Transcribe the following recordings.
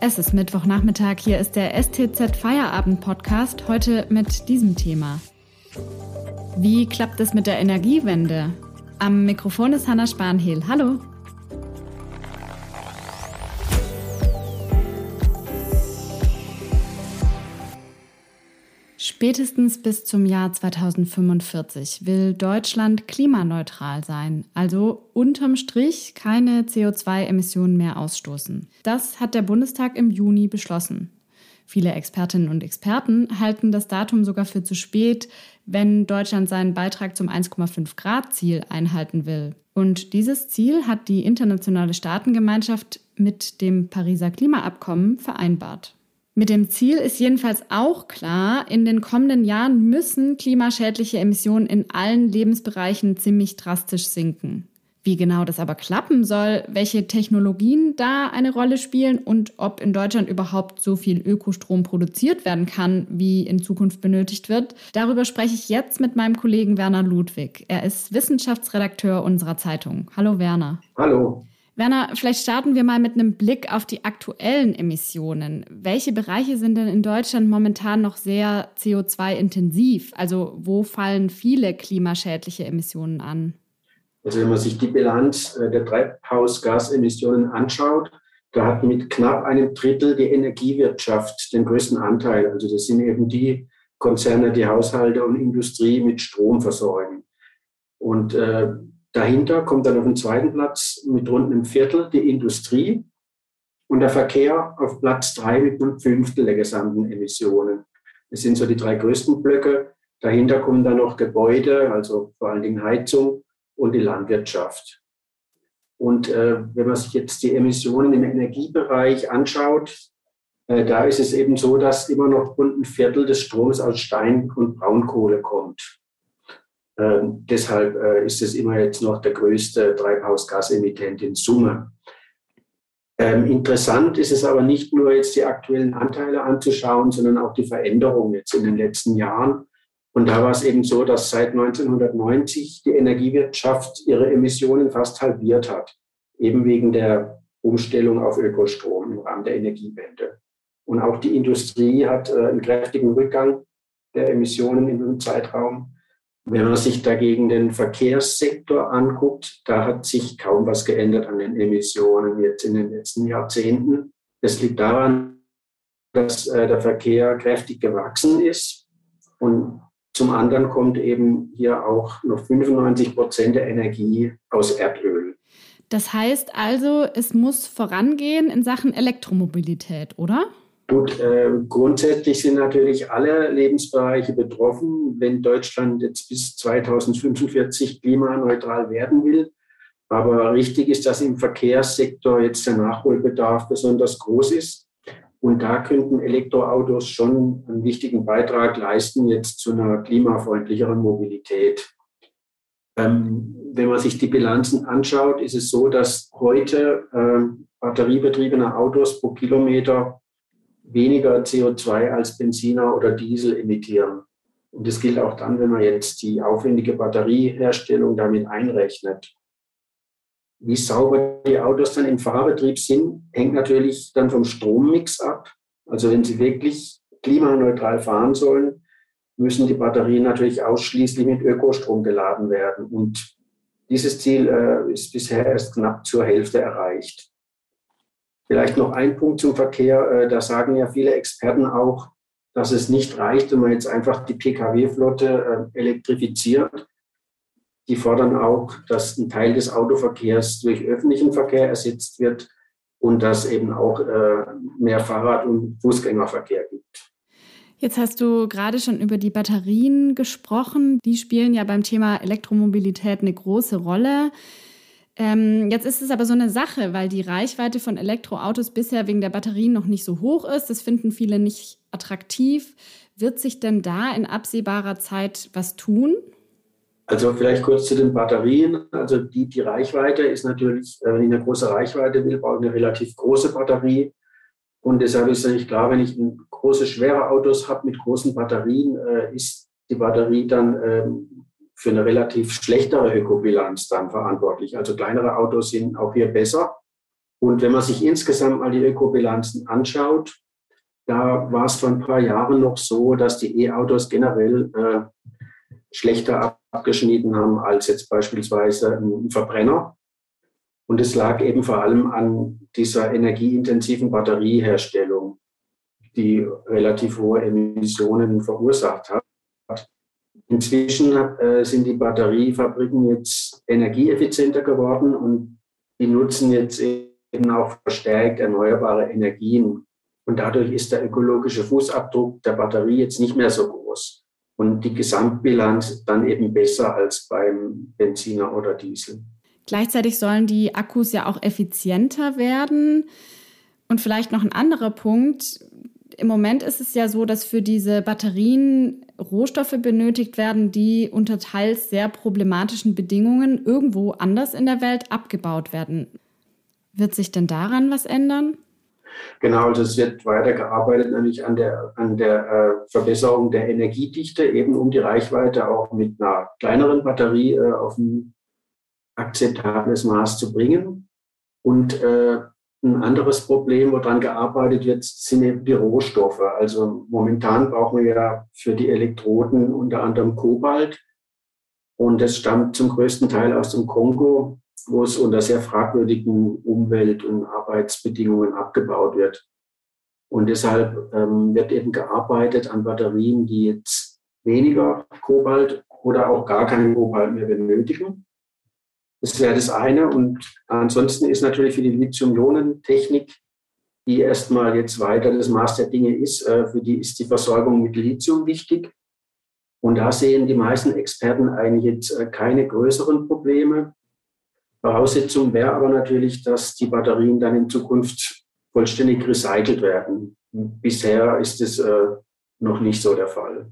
Es ist Mittwochnachmittag, hier ist der STZ Feierabend Podcast, heute mit diesem Thema. Wie klappt es mit der Energiewende? Am Mikrofon ist Hanna Spanhehl. Hallo. Spätestens bis zum Jahr 2045 will Deutschland klimaneutral sein, also unterm Strich keine CO2-Emissionen mehr ausstoßen. Das hat der Bundestag im Juni beschlossen. Viele Expertinnen und Experten halten das Datum sogar für zu spät, wenn Deutschland seinen Beitrag zum 1,5 Grad Ziel einhalten will. Und dieses Ziel hat die internationale Staatengemeinschaft mit dem Pariser Klimaabkommen vereinbart. Mit dem Ziel ist jedenfalls auch klar, in den kommenden Jahren müssen klimaschädliche Emissionen in allen Lebensbereichen ziemlich drastisch sinken. Wie genau das aber klappen soll, welche Technologien da eine Rolle spielen und ob in Deutschland überhaupt so viel Ökostrom produziert werden kann, wie in Zukunft benötigt wird, darüber spreche ich jetzt mit meinem Kollegen Werner Ludwig. Er ist Wissenschaftsredakteur unserer Zeitung. Hallo Werner. Hallo. Werner, vielleicht starten wir mal mit einem Blick auf die aktuellen Emissionen. Welche Bereiche sind denn in Deutschland momentan noch sehr CO2-intensiv? Also wo fallen viele klimaschädliche Emissionen an? Also wenn man sich die Bilanz äh, der Treibhausgasemissionen anschaut, da hat mit knapp einem Drittel die Energiewirtschaft den größten Anteil. Also das sind eben die Konzerne, die Haushalte und Industrie mit Strom versorgen. Und äh, Dahinter kommt dann auf den zweiten Platz mit rund einem Viertel die Industrie und der Verkehr auf Platz drei mit einem Fünftel der gesamten Emissionen. Das sind so die drei größten Blöcke. Dahinter kommen dann noch Gebäude, also vor allen Dingen Heizung und die Landwirtschaft. Und äh, wenn man sich jetzt die Emissionen im Energiebereich anschaut, äh, da ist es eben so, dass immer noch rund ein Viertel des Stroms aus Stein und Braunkohle kommt. Ähm, deshalb äh, ist es immer jetzt noch der größte Treibhausgasemittent in Summe. Ähm, interessant ist es aber nicht nur jetzt die aktuellen Anteile anzuschauen, sondern auch die Veränderungen jetzt in den letzten Jahren. Und da war es eben so, dass seit 1990 die Energiewirtschaft ihre Emissionen fast halbiert hat, eben wegen der Umstellung auf Ökostrom im Rahmen der Energiewende. Und auch die Industrie hat äh, einen kräftigen Rückgang der Emissionen in einem Zeitraum. Wenn man sich dagegen den Verkehrssektor anguckt, da hat sich kaum was geändert an den Emissionen jetzt in den letzten Jahrzehnten. Das liegt daran, dass äh, der Verkehr kräftig gewachsen ist und zum anderen kommt eben hier auch noch 95 Prozent der Energie aus Erdöl. Das heißt also, es muss vorangehen in Sachen Elektromobilität, oder? Gut, äh, grundsätzlich sind natürlich alle Lebensbereiche betroffen. Wenn Deutschland jetzt bis 2045 klimaneutral werden will, aber richtig ist, dass im Verkehrssektor jetzt der Nachholbedarf besonders groß ist. Und da könnten Elektroautos schon einen wichtigen Beitrag leisten, jetzt zu einer klimafreundlicheren Mobilität. Ähm, wenn man sich die Bilanzen anschaut, ist es so, dass heute äh, batteriebetriebene Autos pro Kilometer weniger CO2 als Benziner oder Diesel emittieren. Und das gilt auch dann, wenn man jetzt die aufwendige Batterieherstellung damit einrechnet. Wie sauber die Autos dann im Fahrbetrieb sind, hängt natürlich dann vom Strommix ab. Also wenn sie wirklich klimaneutral fahren sollen, müssen die Batterien natürlich ausschließlich mit Ökostrom geladen werden. Und dieses Ziel äh, ist bisher erst knapp zur Hälfte erreicht. Vielleicht noch ein Punkt zum Verkehr. Äh, da sagen ja viele Experten auch, dass es nicht reicht, wenn man jetzt einfach die Pkw-Flotte äh, elektrifiziert. Die fordern auch, dass ein Teil des Autoverkehrs durch öffentlichen Verkehr ersetzt wird und dass eben auch äh, mehr Fahrrad- und Fußgängerverkehr gibt. Jetzt hast du gerade schon über die Batterien gesprochen. Die spielen ja beim Thema Elektromobilität eine große Rolle. Ähm, jetzt ist es aber so eine Sache, weil die Reichweite von Elektroautos bisher wegen der Batterien noch nicht so hoch ist. Das finden viele nicht attraktiv. Wird sich denn da in absehbarer Zeit was tun? Also vielleicht kurz zu den Batterien. Also die, die Reichweite ist natürlich, äh, wenn ich eine große Reichweite will, brauche ich eine relativ große Batterie. Und deshalb ist es nicht klar, wenn ich große, schwere Autos habe mit großen Batterien, äh, ist die Batterie dann ähm, für eine relativ schlechtere Ökobilanz dann verantwortlich. Also kleinere Autos sind auch hier besser. Und wenn man sich insgesamt mal die Ökobilanzen anschaut, da war es vor ein paar Jahren noch so, dass die E-Autos generell äh, schlechter abgeschnitten haben als jetzt beispielsweise ein Verbrenner. Und es lag eben vor allem an dieser energieintensiven Batterieherstellung, die relativ hohe Emissionen verursacht hat. Inzwischen äh, sind die Batteriefabriken jetzt energieeffizienter geworden und die nutzen jetzt eben auch verstärkt erneuerbare Energien. Und dadurch ist der ökologische Fußabdruck der Batterie jetzt nicht mehr so groß. Und die Gesamtbilanz dann eben besser als beim Benziner oder Diesel. Gleichzeitig sollen die Akkus ja auch effizienter werden. Und vielleicht noch ein anderer Punkt. Im Moment ist es ja so, dass für diese Batterien Rohstoffe benötigt werden, die unter teils sehr problematischen Bedingungen irgendwo anders in der Welt abgebaut werden. Wird sich denn daran was ändern? Genau, also es wird weitergearbeitet, nämlich an der, an der äh, Verbesserung der Energiedichte, eben um die Reichweite auch mit einer kleineren Batterie äh, auf ein akzeptables Maß zu bringen. Und äh, ein anderes Problem, woran gearbeitet wird, sind eben die Rohstoffe. Also momentan brauchen wir ja für die Elektroden unter anderem Kobalt. Und das stammt zum größten Teil aus dem Kongo, wo es unter sehr fragwürdigen Umwelt- und Arbeitsbedingungen abgebaut wird. Und deshalb ähm, wird eben gearbeitet an Batterien, die jetzt weniger Kobalt oder auch gar keinen Kobalt mehr benötigen. Das wäre das eine. Und ansonsten ist natürlich für die Lithium-Ionen-Technik, die erstmal jetzt weiter das Maß der Dinge ist, äh, für die ist die Versorgung mit Lithium wichtig. Und da sehen die meisten Experten eigentlich jetzt äh, keine größeren Probleme. Voraussetzung wäre aber natürlich, dass die Batterien dann in Zukunft vollständig recycelt werden. Bisher ist es äh, noch nicht so der Fall.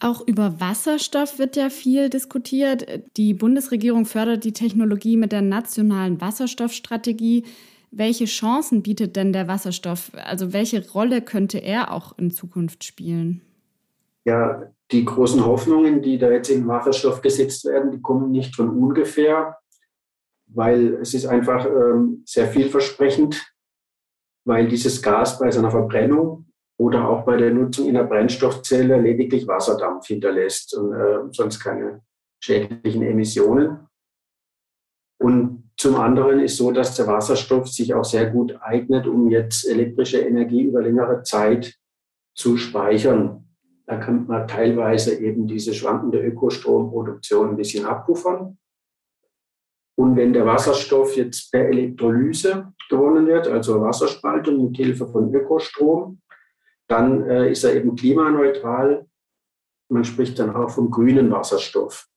Auch über Wasserstoff wird ja viel diskutiert. Die Bundesregierung fördert die Technologie mit der nationalen Wasserstoffstrategie. Welche Chancen bietet denn der Wasserstoff? Also welche Rolle könnte er auch in Zukunft spielen? Ja, die großen Hoffnungen, die da jetzt in Wasserstoff gesetzt werden, die kommen nicht von ungefähr, weil es ist einfach ähm, sehr vielversprechend, weil dieses Gas bei seiner Verbrennung oder auch bei der Nutzung in der Brennstoffzelle lediglich Wasserdampf hinterlässt und äh, sonst keine schädlichen Emissionen. Und zum anderen ist so, dass der Wasserstoff sich auch sehr gut eignet, um jetzt elektrische Energie über längere Zeit zu speichern. Da kann man teilweise eben diese schwankende Ökostromproduktion ein bisschen abpuffern. Und wenn der Wasserstoff jetzt per Elektrolyse gewonnen wird, also Wasserspaltung mit Hilfe von Ökostrom, dann äh, ist er eben klimaneutral. Man spricht dann auch vom grünen Wasserstoff.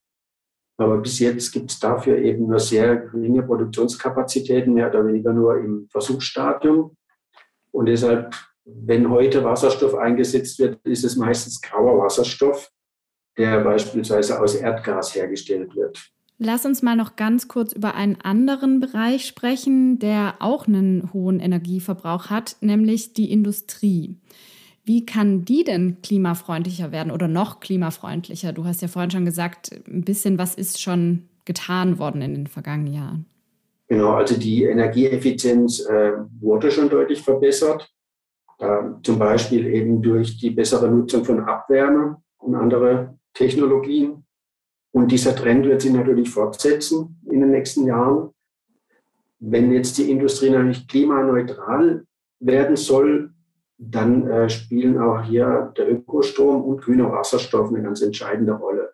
Aber bis jetzt gibt es dafür eben nur sehr geringe Produktionskapazitäten, mehr oder weniger nur im Versuchsstadium. Und deshalb, wenn heute Wasserstoff eingesetzt wird, ist es meistens grauer Wasserstoff, der beispielsweise aus Erdgas hergestellt wird. Lass uns mal noch ganz kurz über einen anderen Bereich sprechen, der auch einen hohen Energieverbrauch hat, nämlich die Industrie. Wie kann die denn klimafreundlicher werden oder noch klimafreundlicher? Du hast ja vorhin schon gesagt, ein bisschen was ist schon getan worden in den vergangenen Jahren. Genau, also die Energieeffizienz äh, wurde schon deutlich verbessert. Äh, zum Beispiel eben durch die bessere Nutzung von Abwärme und andere Technologien. Und dieser Trend wird sich natürlich fortsetzen in den nächsten Jahren. Wenn jetzt die Industrie natürlich klimaneutral werden soll, dann äh, spielen auch hier der Ökostrom und grüner Wasserstoff eine ganz entscheidende Rolle.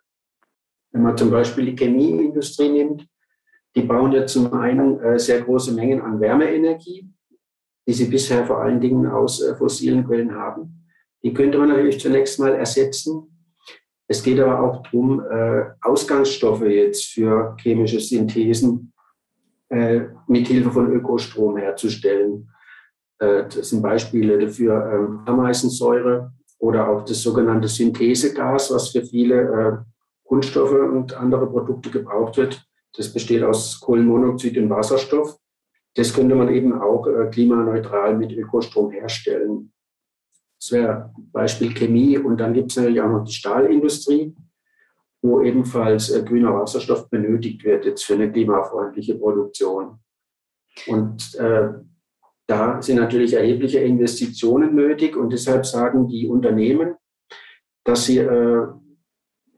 Wenn man zum Beispiel die Chemieindustrie nimmt, die bauen ja zum einen äh, sehr große Mengen an Wärmeenergie, die sie bisher vor allen Dingen aus äh, fossilen Quellen haben. Die könnte man natürlich zunächst mal ersetzen. Es geht aber auch darum, äh, Ausgangsstoffe jetzt für chemische Synthesen äh, mit Hilfe von Ökostrom herzustellen. Äh, das sind Beispiele dafür ähm, Ameisensäure oder auch das sogenannte Synthesegas, was für viele äh, Kunststoffe und andere Produkte gebraucht wird. Das besteht aus Kohlenmonoxid und Wasserstoff. Das könnte man eben auch äh, klimaneutral mit Ökostrom herstellen. Das wäre Beispiel Chemie. Und dann gibt es natürlich auch noch die Stahlindustrie, wo ebenfalls grüner Wasserstoff benötigt wird jetzt für eine klimafreundliche Produktion. Und äh, da sind natürlich erhebliche Investitionen nötig und deshalb sagen die Unternehmen, dass sie äh,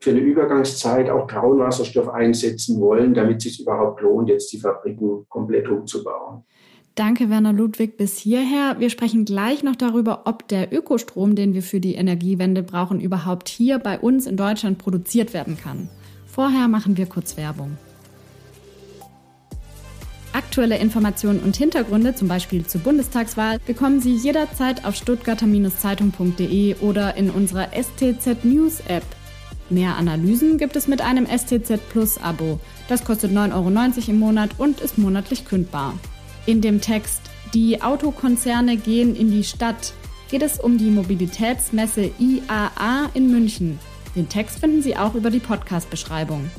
für eine Übergangszeit auch grauen Wasserstoff einsetzen wollen, damit es sich überhaupt lohnt, jetzt die Fabriken komplett umzubauen. Danke, Werner Ludwig, bis hierher. Wir sprechen gleich noch darüber, ob der Ökostrom, den wir für die Energiewende brauchen, überhaupt hier bei uns in Deutschland produziert werden kann. Vorher machen wir kurz Werbung. Aktuelle Informationen und Hintergründe, zum Beispiel zur Bundestagswahl, bekommen Sie jederzeit auf stuttgarter-zeitung.de oder in unserer STZ News App. Mehr Analysen gibt es mit einem STZ Plus Abo. Das kostet 9,90 Euro im Monat und ist monatlich kündbar. In dem Text Die Autokonzerne gehen in die Stadt geht es um die Mobilitätsmesse IAA in München. Den Text finden Sie auch über die Podcast-Beschreibung.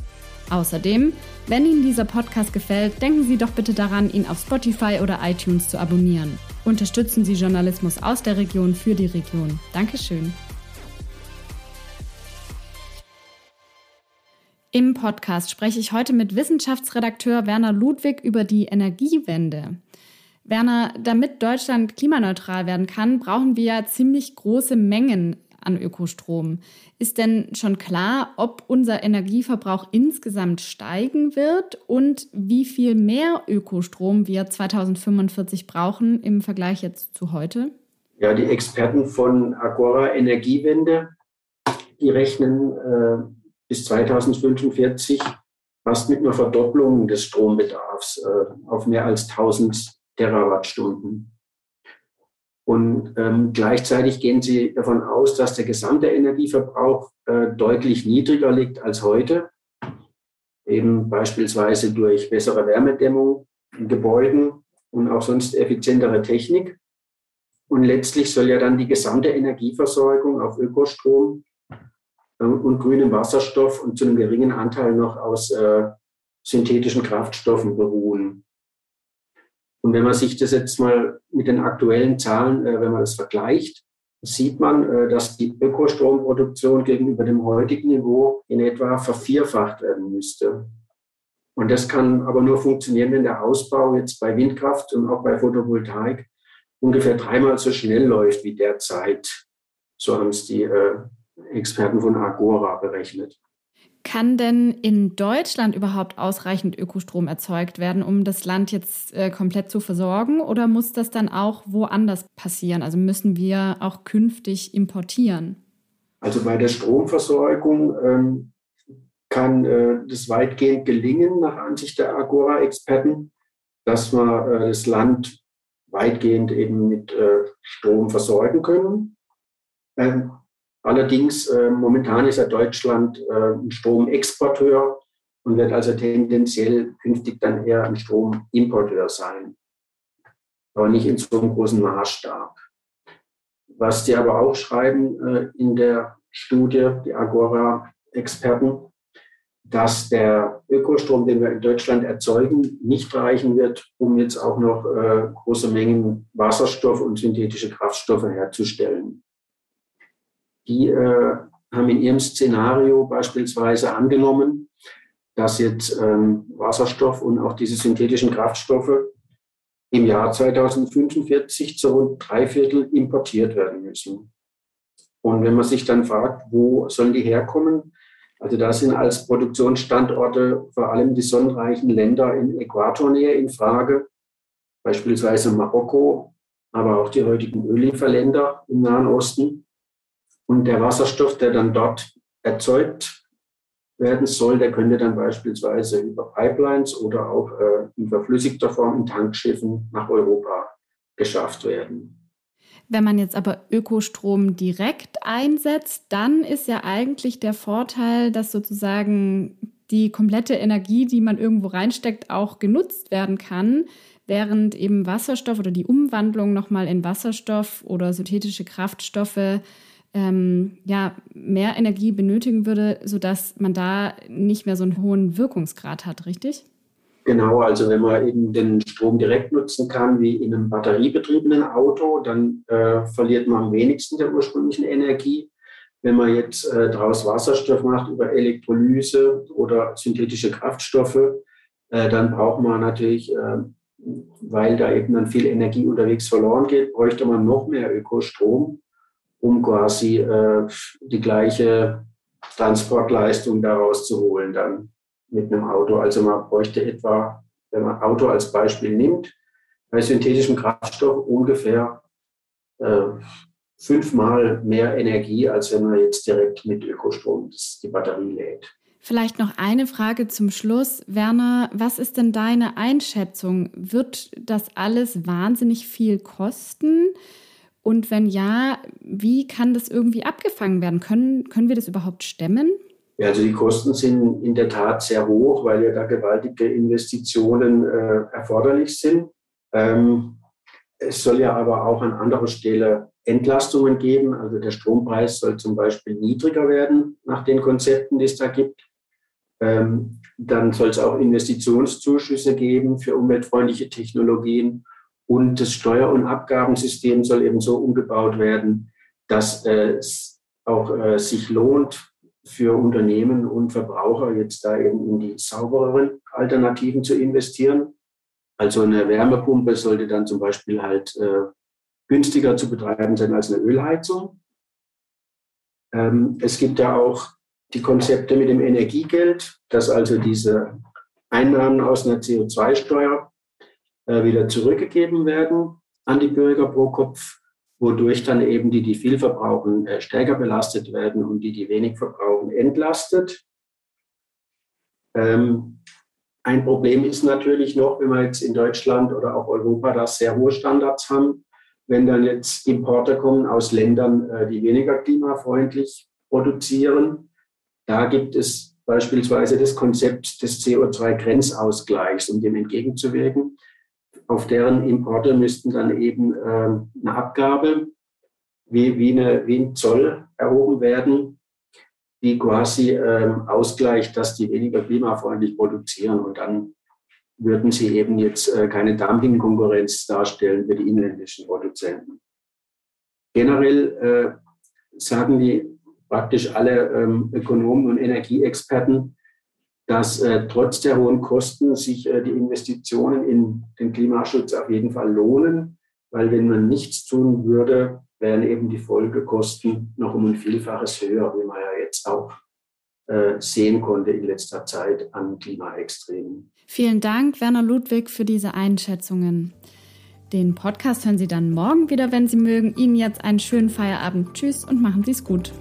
Außerdem, wenn Ihnen dieser Podcast gefällt, denken Sie doch bitte daran, ihn auf Spotify oder iTunes zu abonnieren. Unterstützen Sie Journalismus aus der Region für die Region. Dankeschön. Im Podcast spreche ich heute mit Wissenschaftsredakteur Werner Ludwig über die Energiewende. Werner, damit Deutschland klimaneutral werden kann, brauchen wir ja ziemlich große Mengen an Ökostrom. Ist denn schon klar, ob unser Energieverbrauch insgesamt steigen wird und wie viel mehr Ökostrom wir 2045 brauchen im Vergleich jetzt zu heute? Ja, die Experten von Agora Energiewende, die rechnen äh, bis 2045 fast mit einer Verdopplung des Strombedarfs äh, auf mehr als 1000 Terawattstunden. Und ähm, gleichzeitig gehen sie davon aus, dass der gesamte Energieverbrauch äh, deutlich niedriger liegt als heute, eben beispielsweise durch bessere Wärmedämmung in Gebäuden und auch sonst effizientere Technik. Und letztlich soll ja dann die gesamte Energieversorgung auf Ökostrom äh, und grünem Wasserstoff und zu einem geringen Anteil noch aus äh, synthetischen Kraftstoffen beruhen. Und wenn man sich das jetzt mal mit den aktuellen Zahlen, äh, wenn man das vergleicht, sieht man, äh, dass die Ökostromproduktion gegenüber dem heutigen Niveau in etwa vervierfacht werden müsste. Und das kann aber nur funktionieren, wenn der Ausbau jetzt bei Windkraft und auch bei Photovoltaik ungefähr dreimal so schnell läuft wie derzeit. So haben es die äh, Experten von Agora berechnet. Kann denn in Deutschland überhaupt ausreichend Ökostrom erzeugt werden, um das Land jetzt äh, komplett zu versorgen? Oder muss das dann auch woanders passieren? Also müssen wir auch künftig importieren? Also bei der Stromversorgung ähm, kann äh, das weitgehend gelingen, nach Ansicht der Agora-Experten, dass wir äh, das Land weitgehend eben mit äh, Strom versorgen können. Ähm, Allerdings, äh, momentan ist ja Deutschland äh, ein Stromexporteur und wird also tendenziell künftig dann eher ein Stromimporteur sein. Aber nicht in so einem großen Maßstab. Was die aber auch schreiben äh, in der Studie, die Agora-Experten, dass der Ökostrom, den wir in Deutschland erzeugen, nicht reichen wird, um jetzt auch noch äh, große Mengen Wasserstoff und synthetische Kraftstoffe herzustellen die äh, haben in ihrem Szenario beispielsweise angenommen, dass jetzt ähm, Wasserstoff und auch diese synthetischen Kraftstoffe im Jahr 2045 zu rund drei Viertel importiert werden müssen. Und wenn man sich dann fragt, wo sollen die herkommen? Also da sind als Produktionsstandorte vor allem die sonnenreichen Länder in Äquatornähe in Frage, beispielsweise Marokko, aber auch die heutigen Öllieferländer im Nahen Osten. Und der Wasserstoff, der dann dort erzeugt werden soll, der könnte dann beispielsweise über Pipelines oder auch äh, in verflüssigter Form in Tankschiffen nach Europa geschafft werden. Wenn man jetzt aber Ökostrom direkt einsetzt, dann ist ja eigentlich der Vorteil, dass sozusagen die komplette Energie, die man irgendwo reinsteckt, auch genutzt werden kann, während eben Wasserstoff oder die Umwandlung nochmal in Wasserstoff oder synthetische Kraftstoffe ähm, ja, mehr Energie benötigen würde, sodass man da nicht mehr so einen hohen Wirkungsgrad hat, richtig? Genau, also wenn man eben den Strom direkt nutzen kann, wie in einem batteriebetriebenen Auto, dann äh, verliert man am wenigsten der ursprünglichen Energie. Wenn man jetzt äh, daraus Wasserstoff macht über Elektrolyse oder synthetische Kraftstoffe, äh, dann braucht man natürlich äh, weil da eben dann viel Energie unterwegs verloren geht, bräuchte man noch mehr Ökostrom, um quasi äh, die gleiche Transportleistung daraus zu holen dann mit einem Auto. Also man bräuchte etwa, wenn man Auto als Beispiel nimmt, bei synthetischem Kraftstoff ungefähr äh, fünfmal mehr Energie, als wenn man jetzt direkt mit Ökostrom die Batterie lädt. Vielleicht noch eine Frage zum Schluss. Werner, was ist denn deine Einschätzung? Wird das alles wahnsinnig viel kosten? Und wenn ja, wie kann das irgendwie abgefangen werden? Können, können wir das überhaupt stemmen? Ja, also die Kosten sind in der Tat sehr hoch, weil ja da gewaltige Investitionen äh, erforderlich sind. Ähm, es soll ja aber auch an anderer Stelle Entlastungen geben. Also der Strompreis soll zum Beispiel niedriger werden nach den Konzepten, die es da gibt. Ähm, dann soll es auch Investitionszuschüsse geben für umweltfreundliche Technologien. Und das Steuer- und Abgabensystem soll eben so umgebaut werden, dass es auch äh, sich lohnt für Unternehmen und Verbraucher jetzt da eben in die saubereren Alternativen zu investieren. Also eine Wärmepumpe sollte dann zum Beispiel halt äh, günstiger zu betreiben sein als eine Ölheizung. Ähm, es gibt ja auch die Konzepte mit dem Energiegeld, dass also diese Einnahmen aus einer CO2-Steuer äh, wieder zurückgegeben werden an die Bürger pro Kopf, wodurch dann eben die, die viel verbrauchen, äh, stärker belastet werden und die, die wenig verbrauchen, entlastet. Ähm, ein Problem ist natürlich noch, wenn wir jetzt in Deutschland oder auch Europa da sehr hohe Standards haben, wenn dann jetzt Importe kommen aus Ländern, äh, die weniger klimafreundlich produzieren, da gibt es beispielsweise das Konzept des CO2-Grenzausgleichs, um dem entgegenzuwirken. Auf deren Importe müssten dann eben äh, eine Abgabe wie, wie, eine, wie ein Zoll erhoben werden, die quasi äh, ausgleicht, dass die weniger klimafreundlich produzieren. Und dann würden sie eben jetzt äh, keine Dumpingkonkurrenz darstellen für die inländischen Produzenten. Generell äh, sagen die praktisch alle ähm, Ökonomen und Energieexperten, dass äh, trotz der hohen Kosten sich äh, die Investitionen in den Klimaschutz auf jeden Fall lohnen, weil wenn man nichts tun würde, wären eben die Folgekosten noch um ein Vielfaches höher, wie man ja jetzt auch äh, sehen konnte in letzter Zeit an Klimaextremen. Vielen Dank, Werner Ludwig, für diese Einschätzungen. Den Podcast hören Sie dann morgen wieder, wenn Sie mögen. Ihnen jetzt einen schönen Feierabend. Tschüss und machen Sie es gut.